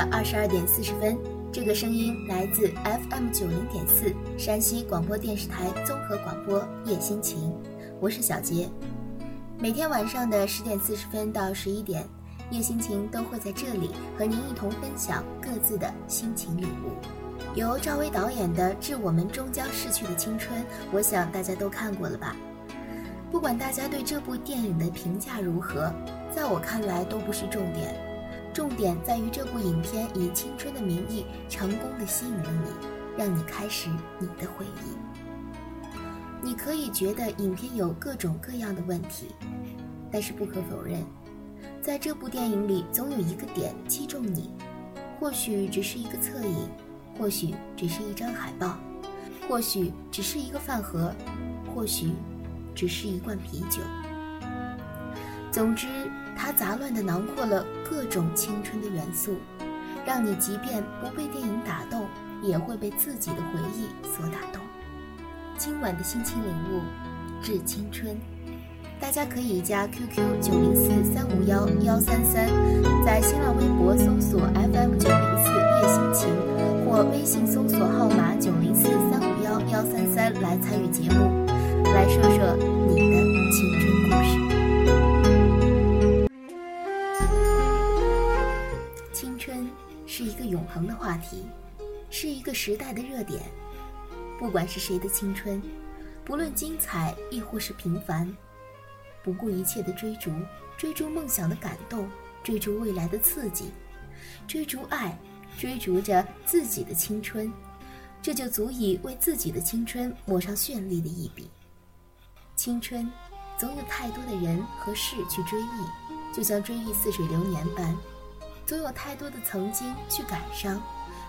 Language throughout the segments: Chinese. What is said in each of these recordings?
的二十二点四十分，这个声音来自 FM 九零点四山西广播电视台综合广播夜心情，我是小杰。每天晚上的十点四十分到十一点，夜心情都会在这里和您一同分享各自的心情领悟。由赵薇导演的《致我们终将逝去的青春》，我想大家都看过了吧？不管大家对这部电影的评价如何，在我看来都不是重点。重点在于这部影片以青春的名义成功的吸引了你，让你开始你的回忆。你可以觉得影片有各种各样的问题，但是不可否认，在这部电影里总有一个点击中你。或许只是一个侧影，或许只是一张海报，或许只是一个饭盒，或许只是一罐啤酒。总之。它杂乱地囊括了各种青春的元素，让你即便不被电影打动，也会被自己的回忆所打动。今晚的心情领悟，致青春。大家可以加 QQ 九零四三五幺幺三三，在新浪微博搜索 FM 九零四夜心情，或微信搜索号码九零四三五幺幺三三来参与节目，来说说你的青春故事。永恒的话题，是一个时代的热点。不管是谁的青春，不论精彩亦或是平凡，不顾一切的追逐，追逐梦想的感动，追逐未来的刺激，追逐爱，追逐着自己的青春，这就足以为自己的青春抹上绚丽的一笔。青春，总有太多的人和事去追忆，就像追忆似水流年般。总有太多的曾经去感伤，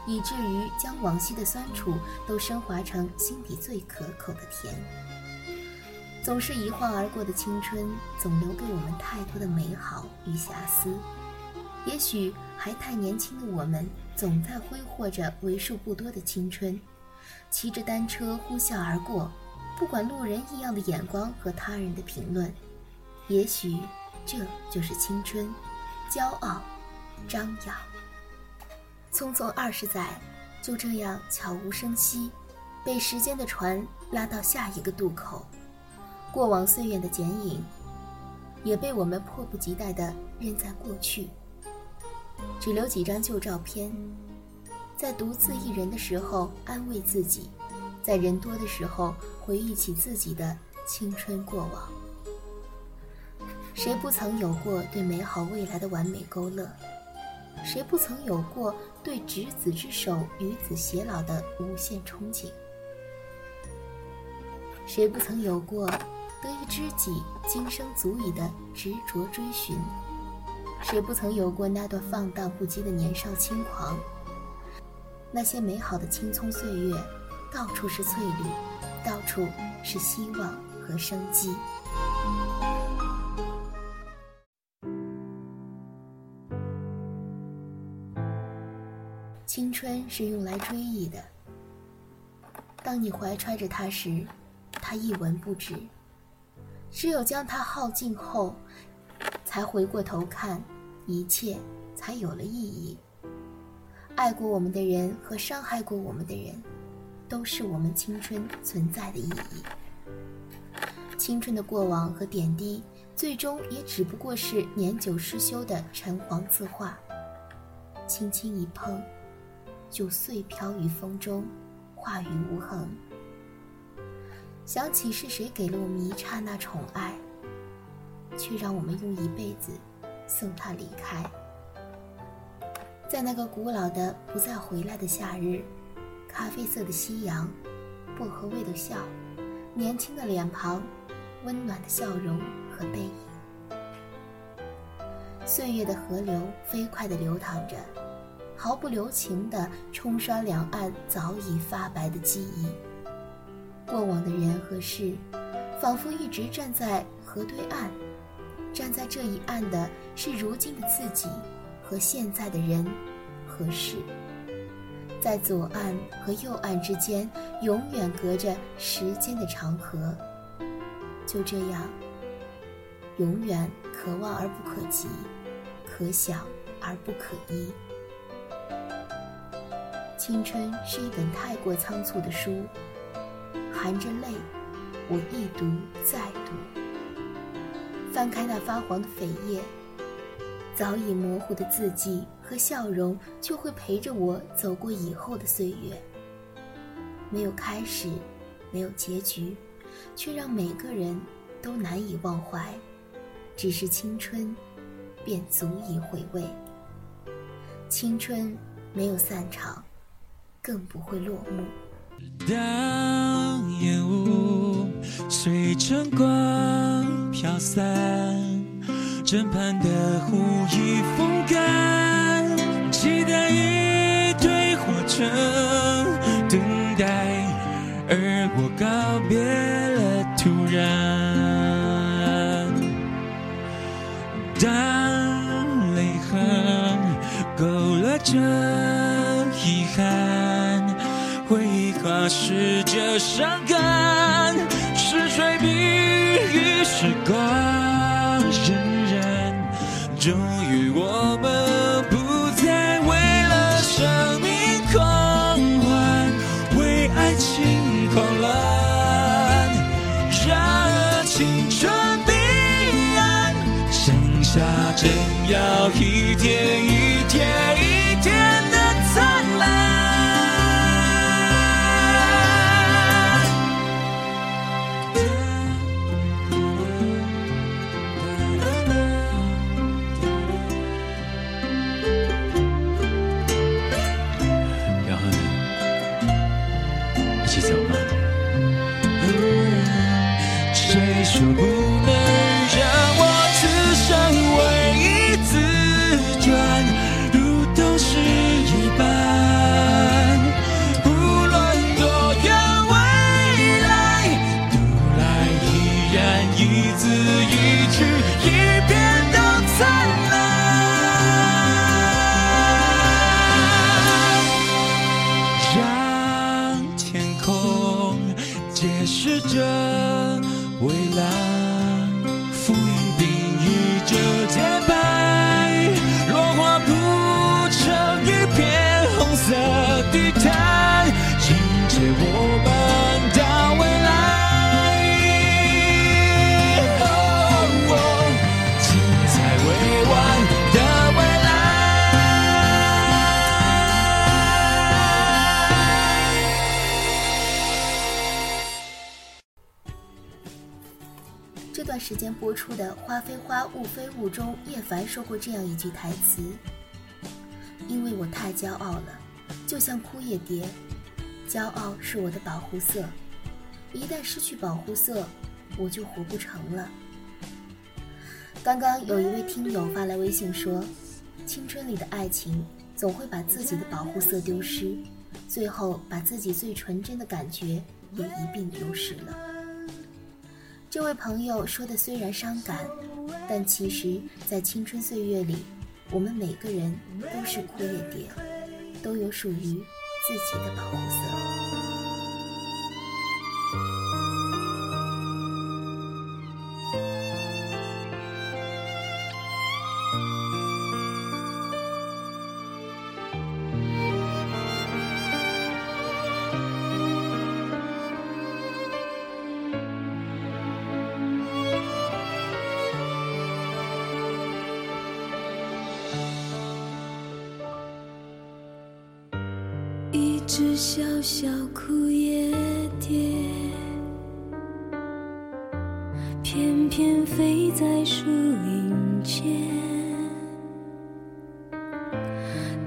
以至于将往昔的酸楚都升华成心底最可口的甜。总是一晃而过的青春，总留给我们太多的美好与瑕疵。也许还太年轻的我们，总在挥霍着为数不多的青春，骑着单车呼啸而过，不管路人异样的眼光和他人的评论。也许这就是青春，骄傲。张扬，匆匆二十载，就这样悄无声息，被时间的船拉到下一个渡口。过往岁月的剪影，也被我们迫不及待地扔在过去，只留几张旧照片，在独自一人的时候安慰自己，在人多的时候回忆起自己的青春过往。谁不曾有过对美好未来的完美勾勒？谁不曾有过对执子之手与子偕老的无限憧憬？谁不曾有过得一知己今生足矣的执着追寻？谁不曾有过那段放荡不羁的年少轻狂？那些美好的青葱岁月，到处是翠绿，到处是希望和生机。是用来追忆的。当你怀揣着它时，它一文不值；只有将它耗尽后，才回过头看，一切才有了意义。爱过我们的人和伤害过我们的人，都是我们青春存在的意义。青春的过往和点滴，最终也只不过是年久失修的陈黄字画，轻轻一碰。就碎飘于风中，化于无痕。想起是谁给了我们一刹那宠爱，却让我们用一辈子送他离开。在那个古老的不再回来的夏日，咖啡色的夕阳，薄荷味的笑，年轻的脸庞，温暖的笑容和背影。岁月的河流飞快地流淌着。毫不留情地冲刷两岸早已发白的记忆。过往的人和事，仿佛一直站在河对岸，站在这一岸的是如今的自己和现在的人和事。在左岸和右岸之间，永远隔着时间的长河。就这样，永远可望而不可及，可想而不可依。青春是一本太过仓促的书，含着泪，我一读再读。翻开那发黄的扉页，早已模糊的字迹和笑容，就会陪着我走过以后的岁月。没有开始，没有结局，却让每个人都难以忘怀。只是青春，便足以回味。青春没有散场。更不会落幕。当烟雾随晨光飘散，枕畔的湖已风干，期待一堆火车等待，而我告别了突然。当泪痕勾勒着那是这伤感，是谁比喻时光荏苒？终于我们不再为了生命狂欢，为爱情狂乱，让青春彼岸，剩下正要一天。解释着未来。播出的《花非花，雾非雾》中，叶凡说过这样一句台词：“因为我太骄傲了，就像枯叶蝶，骄傲是我的保护色，一旦失去保护色，我就活不成了。”刚刚有一位听友发来微信说：“青春里的爱情总会把自己的保护色丢失，最后把自己最纯真的感觉也一并丢失了。”这位朋友说的虽然伤感，但其实，在青春岁月里，我们每个人都是枯叶蝶，都有属于自己的保护色。小小枯叶蝶，翩翩飞在树林间，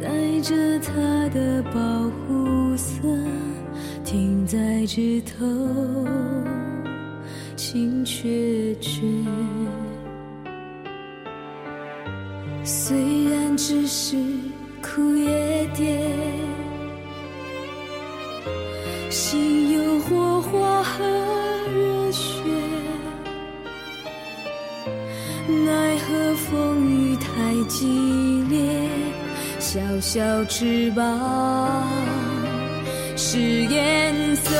带着它的保护色，停在枝头，心却倦。虽然只是激烈，小小翅膀是颜色。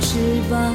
翅膀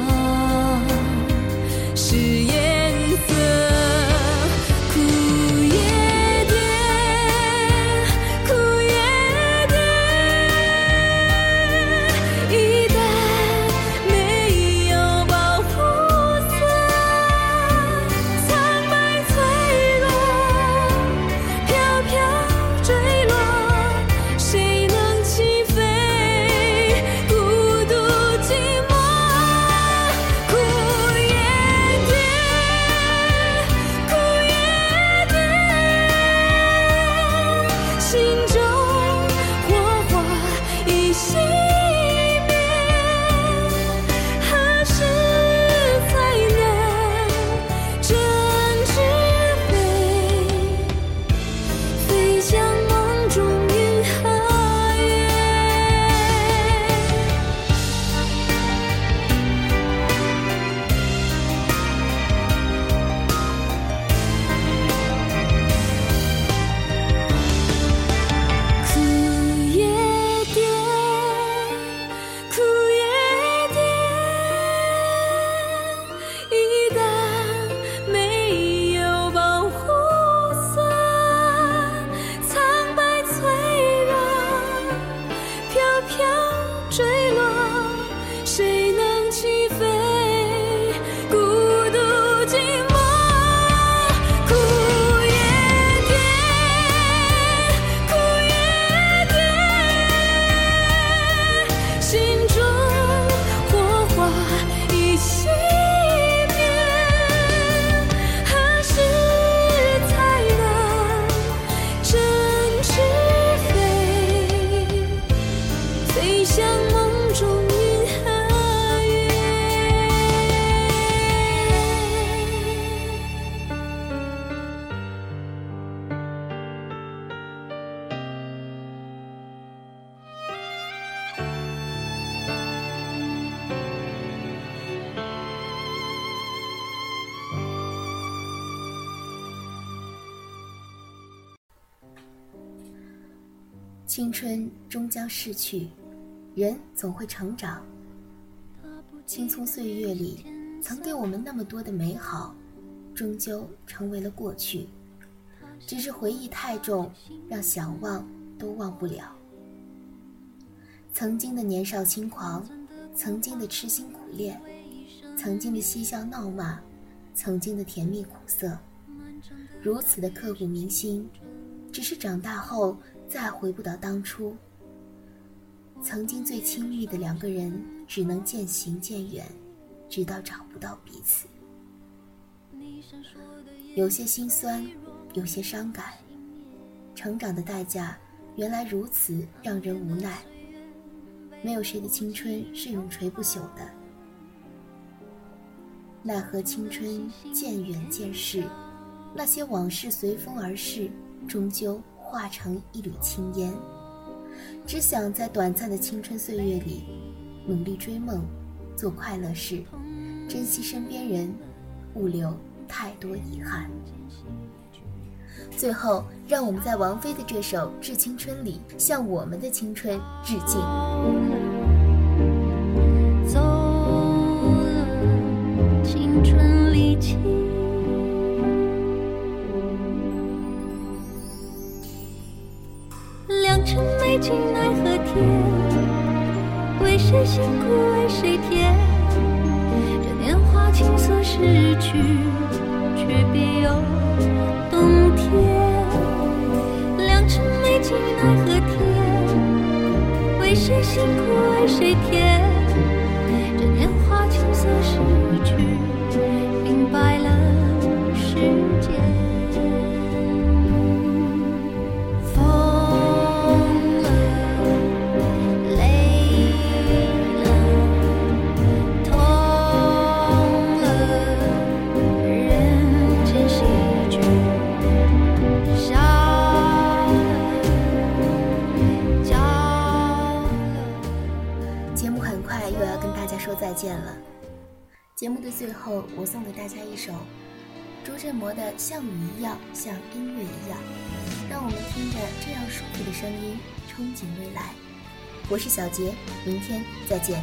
终将逝去，人总会成长。青葱岁月里，曾给我们那么多的美好，终究成为了过去。只是回忆太重，让想忘都忘不了。曾经的年少轻狂，曾经的痴心苦恋，曾经的嬉笑闹骂，曾经的甜蜜苦涩，如此的刻骨铭心。只是长大后再回不到当初。曾经最亲密的两个人，只能渐行渐远，直到找不到彼此。有些心酸，有些伤感。成长的代价，原来如此让人无奈。没有谁的青春是永垂不朽的。奈何青春渐远渐逝，那些往事随风而逝，终究化成一缕青烟。只想在短暂的青春岁月里，努力追梦，做快乐事，珍惜身边人，勿留太多遗憾。最后，让我们在王菲的这首《致青春》里，向我们的青春致敬。见了，节目的最后我送给大家一首朱振模的《像雨一样，像音乐一样》，让我们听着这样舒服的声音，憧憬未来。我是小杰，明天再见。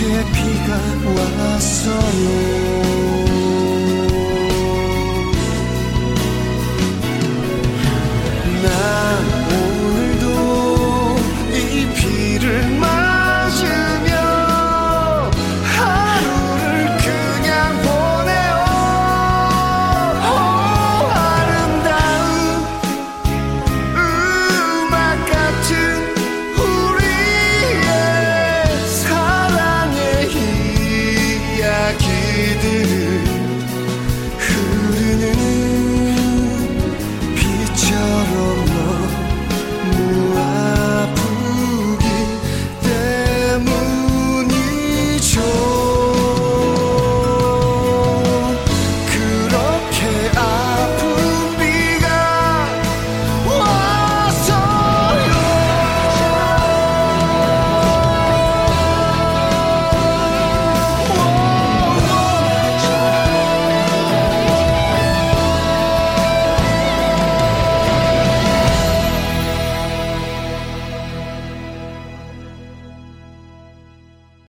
이렇게 비가 왔어요.